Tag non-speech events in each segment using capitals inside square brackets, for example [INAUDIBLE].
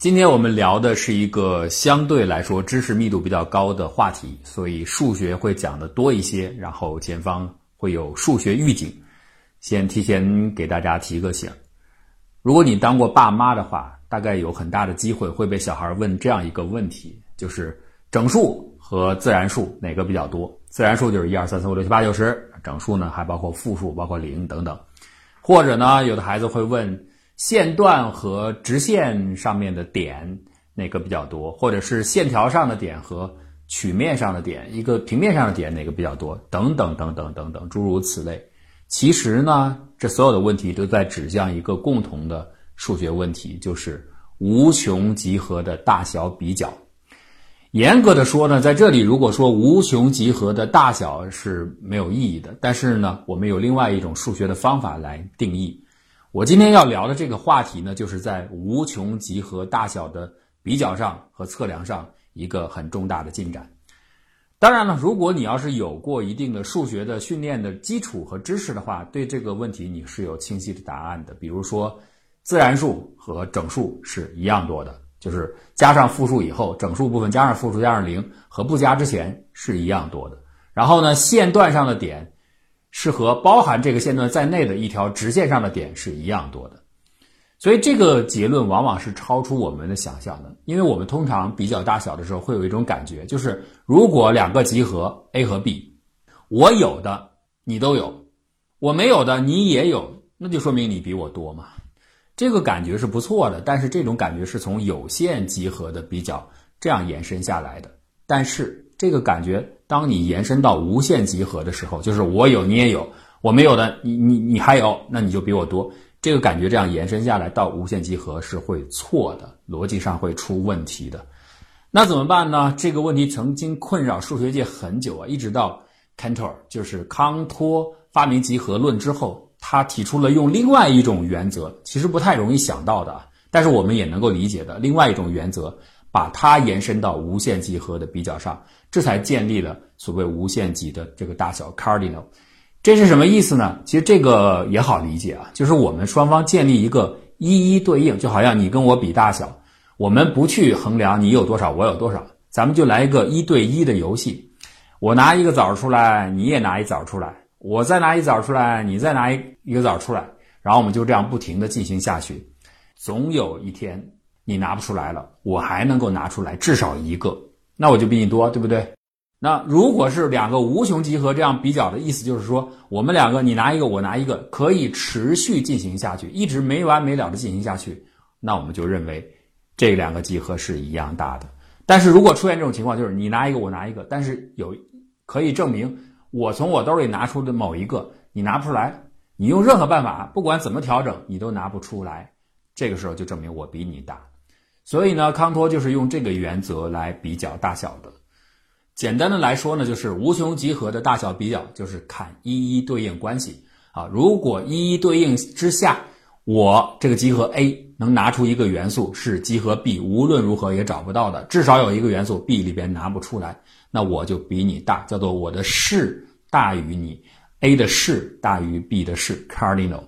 今天我们聊的是一个相对来说知识密度比较高的话题，所以数学会讲的多一些，然后前方会有数学预警，先提前给大家提个醒。如果你当过爸妈的话，大概有很大的机会会被小孩问这样一个问题，就是整数和自然数哪个比较多？自然数就是一二三四五六七八九十，整数呢还包括负数，包括零等等。或者呢，有的孩子会问。线段和直线上面的点哪个比较多，或者是线条上的点和曲面上的点，一个平面上的点哪个比较多，等等等等等等，诸如此类。其实呢，这所有的问题都在指向一个共同的数学问题，就是无穷集合的大小比较。严格的说呢，在这里如果说无穷集合的大小是没有意义的，但是呢，我们有另外一种数学的方法来定义。我今天要聊的这个话题呢，就是在无穷集合大小的比较上和测量上一个很重大的进展。当然了，如果你要是有过一定的数学的训练的基础和知识的话，对这个问题你是有清晰的答案的。比如说，自然数和整数是一样多的，就是加上负数以后，整数部分加上负数加上零和不加之前是一样多的。然后呢，线段上的点。是和包含这个线段在内的一条直线上的点是一样多的，所以这个结论往往是超出我们的想象的。因为我们通常比较大小的时候，会有一种感觉，就是如果两个集合 A 和 B，我有的你都有，我没有的你也有，那就说明你比我多嘛。这个感觉是不错的，但是这种感觉是从有限集合的比较这样延伸下来的，但是。这个感觉，当你延伸到无限集合的时候，就是我有你也有，我没有的你你你还有，那你就比我多。这个感觉这样延伸下来到无限集合是会错的，逻辑上会出问题的。那怎么办呢？这个问题曾经困扰数学界很久啊，一直到 Cantor，就是康托发明集合论之后，他提出了用另外一种原则，其实不太容易想到的啊，但是我们也能够理解的另外一种原则。把它延伸到无限集合的比较上，这才建立了所谓无限集的这个大小 cardinal。这是什么意思呢？其实这个也好理解啊，就是我们双方建立一个一一对应，就好像你跟我比大小，我们不去衡量你有多少，我有多少，咱们就来一个一对一的游戏。我拿一个枣出来，你也拿一枣出来，我再拿一枣出来，你再拿一一个枣出来，然后我们就这样不停的进行下去，总有一天。你拿不出来了，我还能够拿出来至少一个，那我就比你多，对不对？那如果是两个无穷集合这样比较的意思，就是说我们两个你拿一个，我拿一个，可以持续进行下去，一直没完没了的进行下去，那我们就认为这两个集合是一样大的。但是如果出现这种情况，就是你拿一个，我拿一个，但是有可以证明我从我兜里拿出的某一个你拿不出来，你用任何办法，不管怎么调整，你都拿不出来，这个时候就证明我比你大。所以呢，康托就是用这个原则来比较大小的。简单的来说呢，就是无穷集合的大小比较，就是看一一对应关系啊。如果一一对应之下，我这个集合 A 能拿出一个元素是集合 B 无论如何也找不到的，至少有一个元素 B 里边拿不出来，那我就比你大，叫做我的势大于你，A 的势大于 B 的势，cardinal。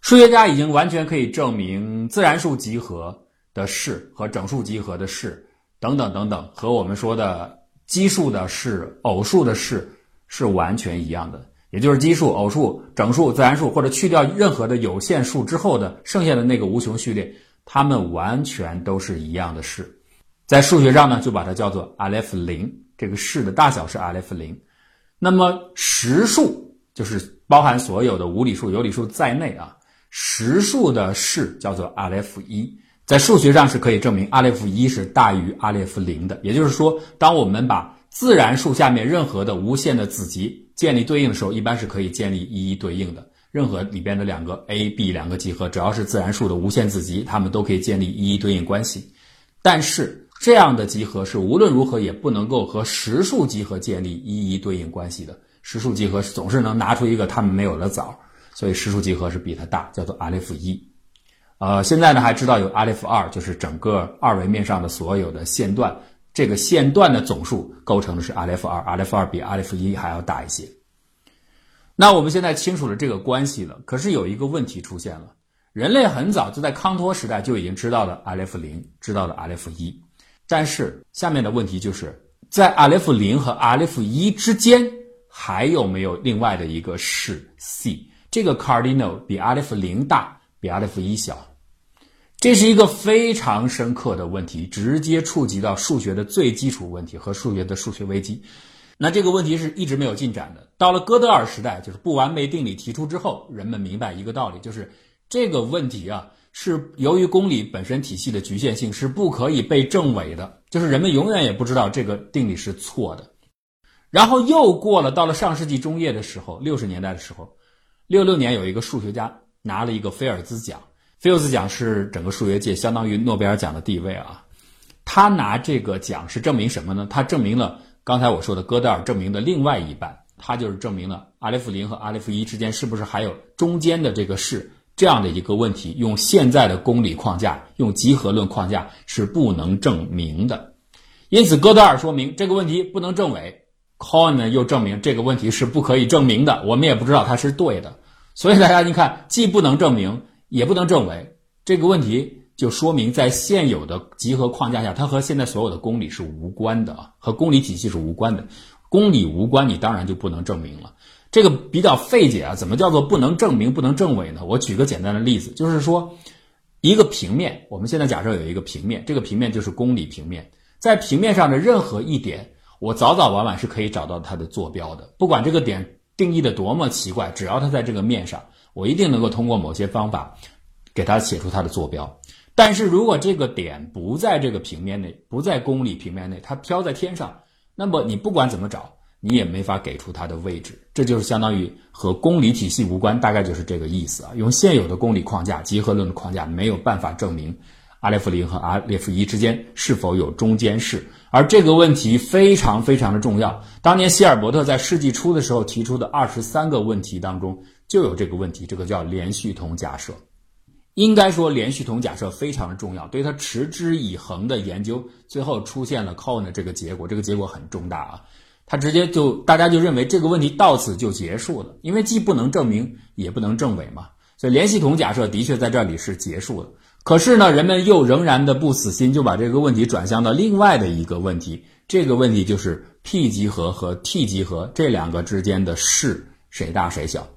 数学家已经完全可以证明自然数集合。的式和整数集合的式等等等等，和我们说的奇数的式、偶数的式是完全一样的。也就是奇数、偶数、整数、自然数，或者去掉任何的有限数之后的剩下的那个无穷序列，它们完全都是一样的式。在数学上呢，就把它叫做 Aleph 零，这个式的大小是 Aleph 零。那么实数就是包含所有的无理数、有理数在内啊，实数的式叫做 Aleph 一。在数学上是可以证明阿列夫一是大于阿列夫零的，也就是说，当我们把自然数下面任何的无限的子集建立对应的时候，一般是可以建立一一对应的。任何里边的两个 a、b 两个集合，只要是自然数的无限子集，它们都可以建立一一对应关系。但是这样的集合是无论如何也不能够和实数集合建立一一对应关系的。实数集合总是能拿出一个它们没有的枣，所以实数集合是比它大，叫做阿列夫一。呃，现在呢还知道有阿列夫二，就是整个二维面上的所有的线段，这个线段的总数构成的是阿列夫二，阿列夫二比阿列夫一还要大一些。那我们现在清楚了这个关系了，可是有一个问题出现了，人类很早就在康托时代就已经知道了阿列夫零，知道了阿列夫一。但是下面的问题就是在阿列夫零和阿列夫一之间还有没有另外的一个式 c？这个 cardinal 比阿列夫零大，比阿列夫一小。这是一个非常深刻的问题，直接触及到数学的最基础问题和数学的数学危机。那这个问题是一直没有进展的。到了哥德尔时代，就是不完美定理提出之后，人们明白一个道理，就是这个问题啊，是由于公理本身体系的局限性，是不可以被证伪的。就是人们永远也不知道这个定理是错的。然后又过了，到了上世纪中叶的时候，六十年代的时候，六六年有一个数学家拿了一个菲尔兹奖，菲尔兹奖是整个数学界相当于诺贝尔奖的地位啊。他拿这个奖是证明什么呢？他证明了。刚才我说的哥德尔证明的另外一半，他就是证明了阿列夫零和阿列夫一之间是不是还有中间的这个式这样的一个问题。用现在的公理框架，用集合论框架是不能证明的。因此，哥德尔说明这个问题不能证伪，Cohen 呢又证明这个问题是不可以证明的。我们也不知道它是对的。所以大家你看，既不能证明，也不能证伪这个问题。就说明在现有的集合框架下，它和现在所有的公理是无关的啊，和公理体系是无关的。公理无关，你当然就不能证明了。这个比较费解啊，怎么叫做不能证明、不能证伪呢？我举个简单的例子，就是说一个平面，我们现在假设有一个平面，这个平面就是公理平面，在平面上的任何一点，我早早晚晚是可以找到它的坐标的。不管这个点定义的多么奇怪，只要它在这个面上，我一定能够通过某些方法给它写出它的坐标。但是如果这个点不在这个平面内，不在公理平面内，它飘在天上，那么你不管怎么找，你也没法给出它的位置。这就是相当于和公理体系无关，大概就是这个意思啊。用现有的公理框架、集合论的框架，没有办法证明阿列夫零和阿列夫一之间是否有中间式。而这个问题非常非常的重要。当年希尔伯特在世纪初的时候提出的二十三个问题当中，就有这个问题，这个叫连续统假设。应该说，连续统假设非常重要，对它持之以恒的研究，最后出现了 Cohen 的这个结果，这个结果很重大啊！他直接就大家就认为这个问题到此就结束了，因为既不能证明，也不能证伪嘛，所以连续统假设的确在这里是结束了。可是呢，人们又仍然的不死心，就把这个问题转向到另外的一个问题，这个问题就是 P 集合和 T 集合这两个之间的式谁大谁小。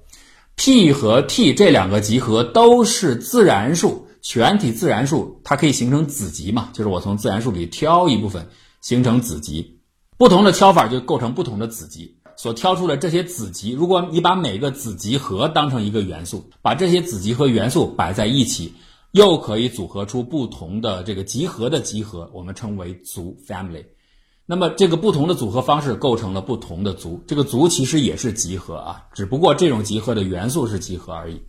P 和 T 这两个集合都是自然数，全体自然数，它可以形成子集嘛？就是我从自然数里挑一部分形成子集，不同的挑法就构成不同的子集。所挑出的这些子集，如果你把每个子集合当成一个元素，把这些子集和元素摆在一起，又可以组合出不同的这个集合的集合，我们称为族 （family）。那么这个不同的组合方式构成了不同的族，这个族其实也是集合啊，只不过这种集合的元素是集合而已。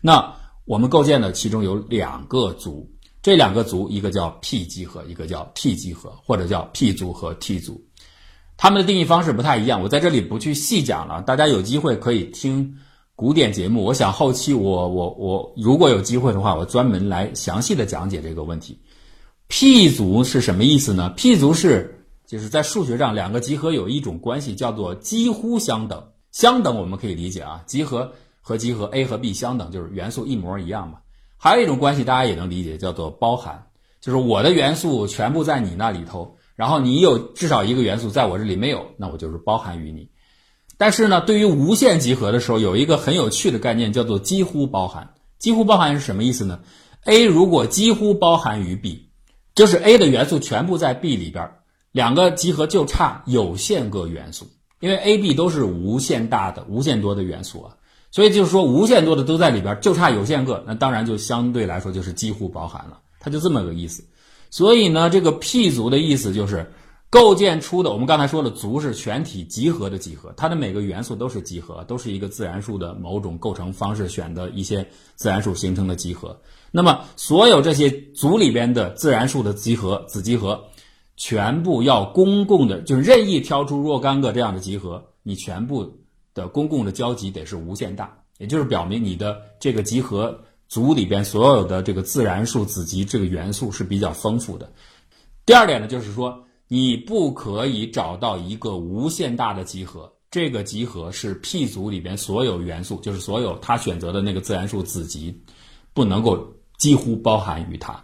那我们构建的其中有两个族，这两个族一个叫 P 集合，一个叫 T 集合，或者叫 P 族和 T 族，它们的定义方式不太一样，我在这里不去细讲了，大家有机会可以听古典节目。我想后期我我我如果有机会的话，我专门来详细的讲解这个问题。P 族是什么意思呢？P 族是。就是在数学上，两个集合有一种关系叫做几乎相等。相等我们可以理解啊，集合和集合 A 和 B 相等，就是元素一模一样嘛。还有一种关系大家也能理解，叫做包含，就是我的元素全部在你那里头，然后你有至少一个元素在我这里没有，那我就是包含于你。但是呢，对于无限集合的时候，有一个很有趣的概念叫做几乎包含。几乎包含是什么意思呢？A 如果几乎包含于 B，就是 A 的元素全部在 B 里边。两个集合就差有限个元素，因为 A、B 都是无限大的、无限多的元素啊，所以就是说无限多的都在里边，就差有限个，那当然就相对来说就是几乎包含了，它就这么个意思。所以呢，这个 P 族的意思就是构建出的，我们刚才说的族是全体集合的集合，它的每个元素都是集合，都是一个自然数的某种构成方式选的一些自然数形成的集合。那么所有这些族里边的自然数的集合子集合。全部要公共的，就是任意挑出若干个这样的集合，你全部的公共的交集得是无限大，也就是表明你的这个集合组里边所有的这个自然数子集这个元素是比较丰富的。第二点呢，就是说你不可以找到一个无限大的集合，这个集合是 P 组里边所有元素，就是所有他选择的那个自然数子集，不能够几乎包含于它。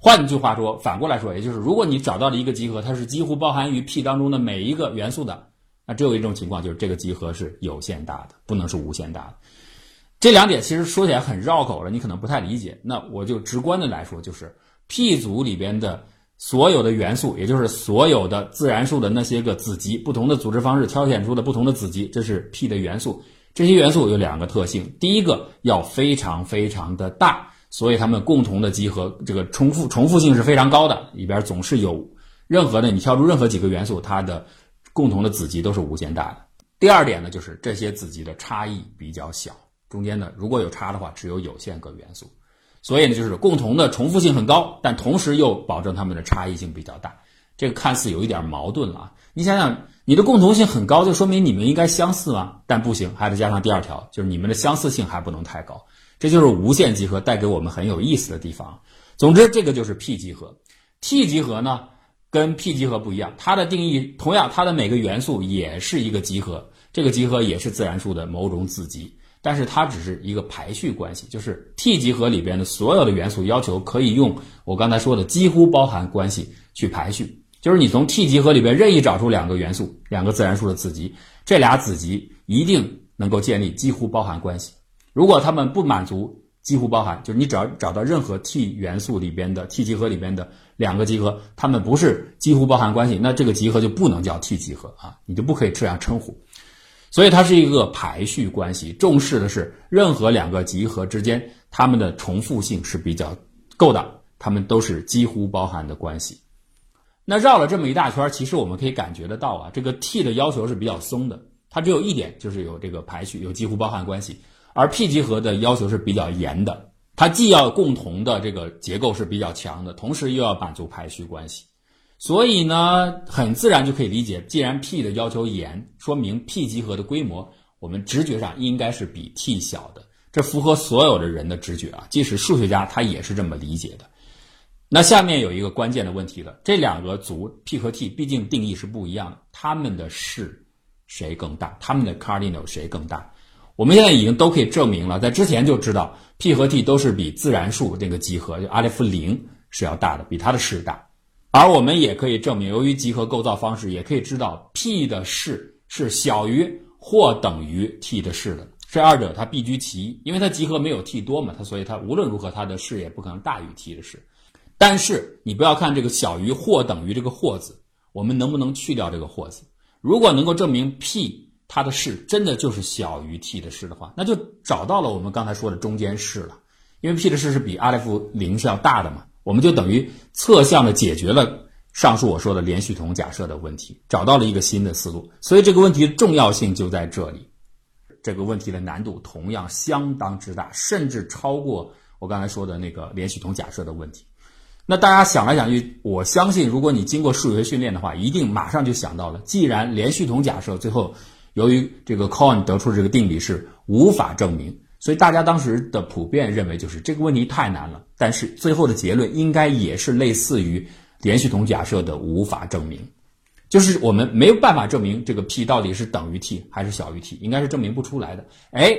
换句话说，反过来说，也就是如果你找到了一个集合，它是几乎包含于 P 当中的每一个元素的，那只有一种情况，就是这个集合是有限大的，不能是无限大的。这两点其实说起来很绕口了，你可能不太理解。那我就直观的来说，就是 P 组里边的所有的元素，也就是所有的自然数的那些个子集，不同的组织方式挑选出的不同的子集，这是 P 的元素。这些元素有两个特性，第一个要非常非常的大。所以它们共同的集合，这个重复重复性是非常高的，里边总是有任何的你挑出任何几个元素，它的共同的子集都是无限大的。第二点呢，就是这些子集的差异比较小，中间呢如果有差的话，只有有限个元素。所以呢，就是共同的重复性很高，但同时又保证它们的差异性比较大。这个看似有一点矛盾了啊！你想想，你的共同性很高，就说明你们应该相似吗？但不行，还得加上第二条，就是你们的相似性还不能太高。这就是无限集合带给我们很有意思的地方。总之，这个就是 P 集合。T 集合呢，跟 P 集合不一样，它的定义同样，它的每个元素也是一个集合，这个集合也是自然数的某种子集，但是它只是一个排序关系，就是 T 集合里边的所有的元素要求可以用我刚才说的几乎包含关系去排序，就是你从 T 集合里边任意找出两个元素，两个自然数的子集，这俩子集一定能够建立几乎包含关系。如果它们不满足几乎包含，就是你只要找到任何 T 元素里边的 T 集合里边的两个集合，它们不是几乎包含关系，那这个集合就不能叫 T 集合啊，你就不可以这样称呼。所以它是一个排序关系，重视的是任何两个集合之间它们的重复性是比较够的，它们都是几乎包含的关系。那绕了这么一大圈，其实我们可以感觉得到啊，这个 T 的要求是比较松的，它只有一点就是有这个排序，有几乎包含关系。而 P 集合的要求是比较严的，它既要共同的这个结构是比较强的，同时又要满足排序关系，所以呢，很自然就可以理解，既然 P 的要求严，说明 P 集合的规模，我们直觉上应该是比 T 小的，这符合所有的人的直觉啊，即使数学家他也是这么理解的。那下面有一个关键的问题了，这两个族 P 和 T 毕竟定义是不一样的，它们的式谁更大？它们的 cardinal 谁更大？我们现在已经都可以证明了，在之前就知道 P 和 T 都是比自然数这个集合就阿列夫零是要大的，比它的式大。而我们也可以证明，由于集合构造方式，也可以知道 P 的式是小于或等于 T 的式的。这二者它必居其一，因为它集合没有 T 多嘛，它所以它无论如何它的式也不可能大于 T 的式。但是你不要看这个小于或等于这个或字，我们能不能去掉这个或字？如果能够证明 P。它的式真的就是小于 T 的式的话，那就找到了我们刚才说的中间式了。因为 P 的式是比阿利夫零是要大的嘛，我们就等于侧向的解决了上述我说的连续统假设的问题，找到了一个新的思路。所以这个问题的重要性就在这里。这个问题的难度同样相当之大，甚至超过我刚才说的那个连续统假设的问题。那大家想来想去，我相信如果你经过数学训练的话，一定马上就想到了，既然连续统假设最后。由于这个 Cohen 得出的这个定理是无法证明，所以大家当时的普遍认为就是这个问题太难了。但是最后的结论应该也是类似于连续统假设的无法证明，就是我们没有办法证明这个 P 到底是等于 T 还是小于 T，应该是证明不出来的。哎，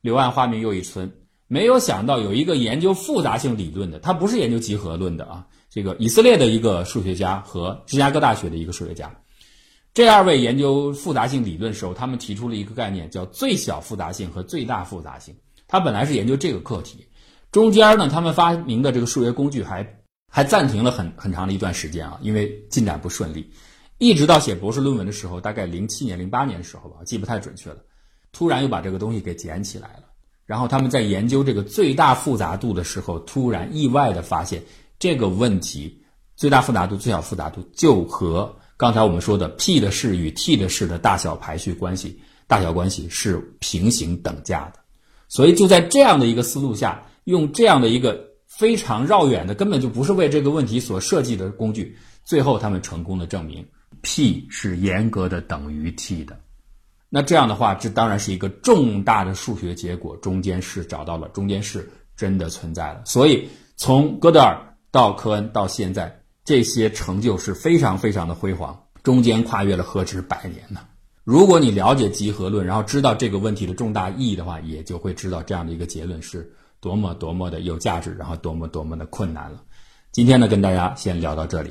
柳暗花明又一村，没有想到有一个研究复杂性理论的，他不是研究集合论的啊，这个以色列的一个数学家和芝加哥大学的一个数学家。这二位研究复杂性理论的时候，他们提出了一个概念，叫最小复杂性和最大复杂性。他本来是研究这个课题，中间呢，他们发明的这个数学工具还 [LAUGHS] 还暂停了很很长的一段时间啊，因为进展不顺利，一直到写博士论文的时候，大概零七年、零八年的时候吧，记不太准确了，突然又把这个东西给捡起来了。然后他们在研究这个最大复杂度的时候，突然意外的发现这个问题：最大复杂度、最小复杂度就和刚才我们说的 P 的式与 T 的式的大小排序关系、大小关系是平行等价的，所以就在这样的一个思路下，用这样的一个非常绕远的、根本就不是为这个问题所设计的工具，最后他们成功的证明 P 是严格的等于 T 的。那这样的话，这当然是一个重大的数学结果，中间式找到了，中间式真的存在了。所以从哥德尔到科恩到现在。这些成就是非常非常的辉煌，中间跨越了何止百年呢？如果你了解集合论，然后知道这个问题的重大意义的话，也就会知道这样的一个结论是多么多么的有价值，然后多么多么的困难了。今天呢，跟大家先聊到这里。